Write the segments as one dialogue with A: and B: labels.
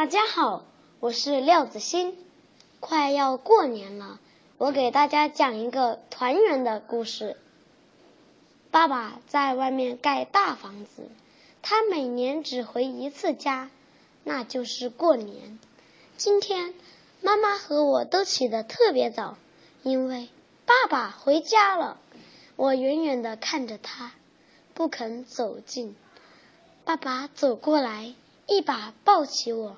A: 大家好，我是廖子欣。快要过年了，我给大家讲一个团圆的故事。爸爸在外面盖大房子，他每年只回一次家，那就是过年。今天妈妈和我都起得特别早，因为爸爸回家了。我远远的看着他，不肯走近。爸爸走过来，一把抱起我，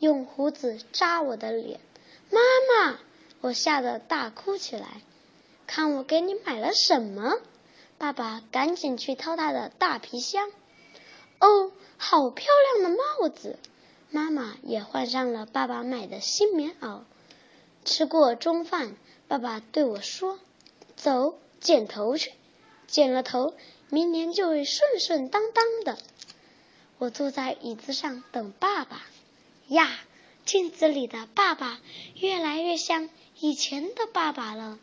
A: 用胡子扎我的脸。妈妈，我吓得大哭起来。看我给你买了什么？爸爸赶紧去掏他的大皮箱。哦，好漂亮的帽子！妈妈也换上了爸爸买的新棉袄。吃过中饭，爸爸对我说：“走。”剪头去，剪了头，明年就会顺顺当当的。我坐在椅子上等爸爸。呀，镜子里的爸爸越来越像以前的爸爸了。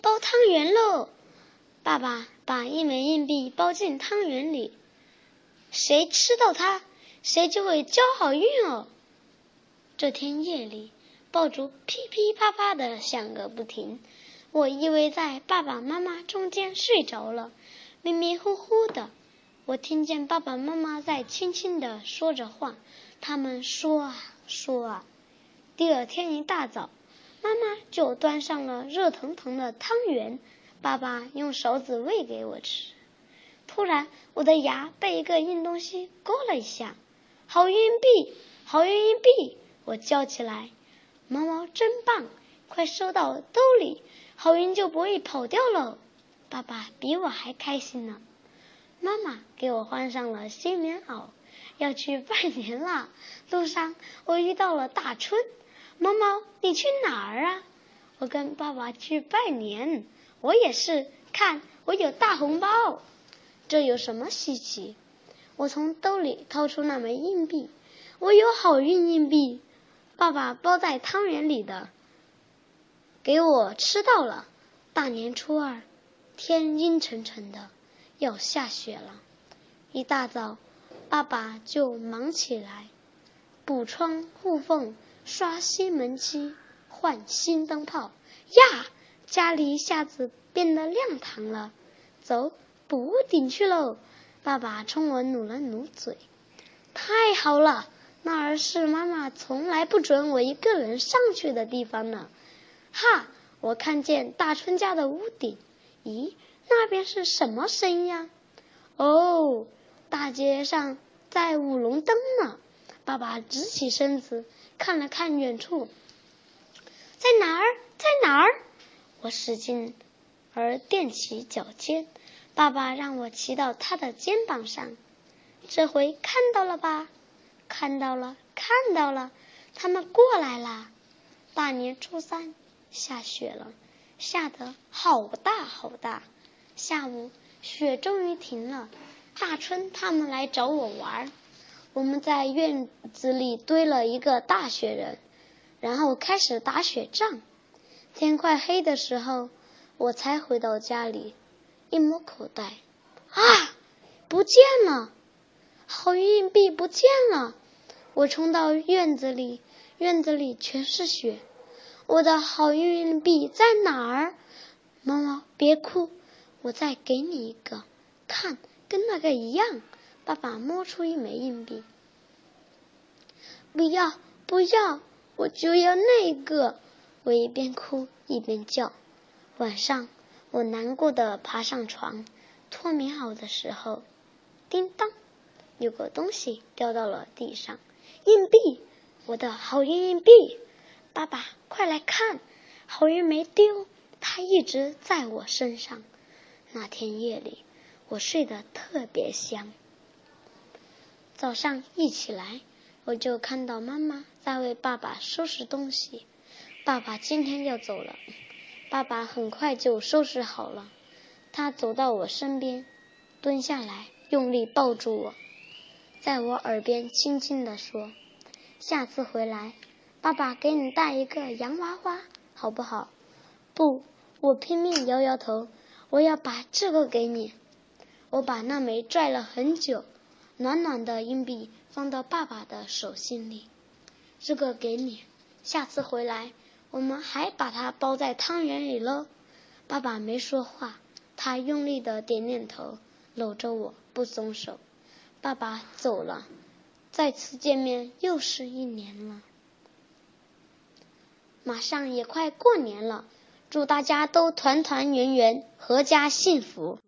A: 包汤圆喽！爸爸把一枚硬币包进汤圆里，谁吃到它，谁就会交好运哦。这天夜里，爆竹噼噼啪啪的响个不停。我依偎在爸爸妈妈中间睡着了，迷迷糊糊的，我听见爸爸妈妈在轻轻的说着话。他们说啊说啊。第二天一大早，妈妈就端上了热腾腾的汤圆，爸爸用勺子喂给我吃。突然，我的牙被一个硬东西勾了一下，好运币，好运硬币！我叫起来：“毛毛真棒，快收到兜里！”好运就不会跑掉了。爸爸比我还开心呢。妈妈给我换上了新棉袄，要去拜年啦。路上我遇到了大春。毛毛，你去哪儿啊？我跟爸爸去拜年。我也是，看我有大红包。这有什么稀奇？我从兜里掏出那枚硬币。我有好运硬币。爸爸包在汤圆里的。给我吃到了！大年初二，天阴沉沉的，要下雪了。一大早，爸爸就忙起来，补窗护缝，刷新门漆，换新灯泡。呀，家里一下子变得亮堂了。走，补屋顶去喽！爸爸冲我努了努嘴。太好了，那儿是妈妈从来不准我一个人上去的地方呢。哈！我看见大春家的屋顶，咦，那边是什么声音呀？哦，大街上在舞龙灯呢。爸爸直起身子，看了看远处，在哪儿？在哪儿？我使劲儿踮起脚尖，爸爸让我骑到他的肩膀上。这回看到了吧？看到了，看到了，他们过来啦！大年初三。下雪了，下得好大好大。下午雪终于停了，大春他们来找我玩。我们在院子里堆了一个大雪人，然后开始打雪仗。天快黑的时候，我才回到家里，一摸口袋，啊，不见了！好运硬币不见了！我冲到院子里，院子里全是雪。我的好运硬币在哪儿？毛毛，别哭，我再给你一个，看，跟那个一样。爸爸摸出一枚硬币，不要，不要，我就要那个。我一边哭一边叫。晚上，我难过的爬上床，脱棉袄的时候，叮当，有个东西掉到了地上，硬币，我的好运硬币。爸爸，快来看，好运没丢，它一直在我身上。那天夜里，我睡得特别香。早上一起来，我就看到妈妈在为爸爸收拾东西。爸爸今天要走了，爸爸很快就收拾好了。他走到我身边，蹲下来，用力抱住我，在我耳边轻轻地说：“下次回来。”爸爸给你带一个洋娃娃，好不好？不，我拼命摇摇头。我要把这个给你。我把那枚拽了很久，暖暖的硬币放到爸爸的手心里，这个给你，下次回来我们还把它包在汤圆里喽。爸爸没说话，他用力的点点头，搂着我不松手。爸爸走了，再次见面又是一年了。马上也快过年了，祝大家都团团圆圆，阖家幸福。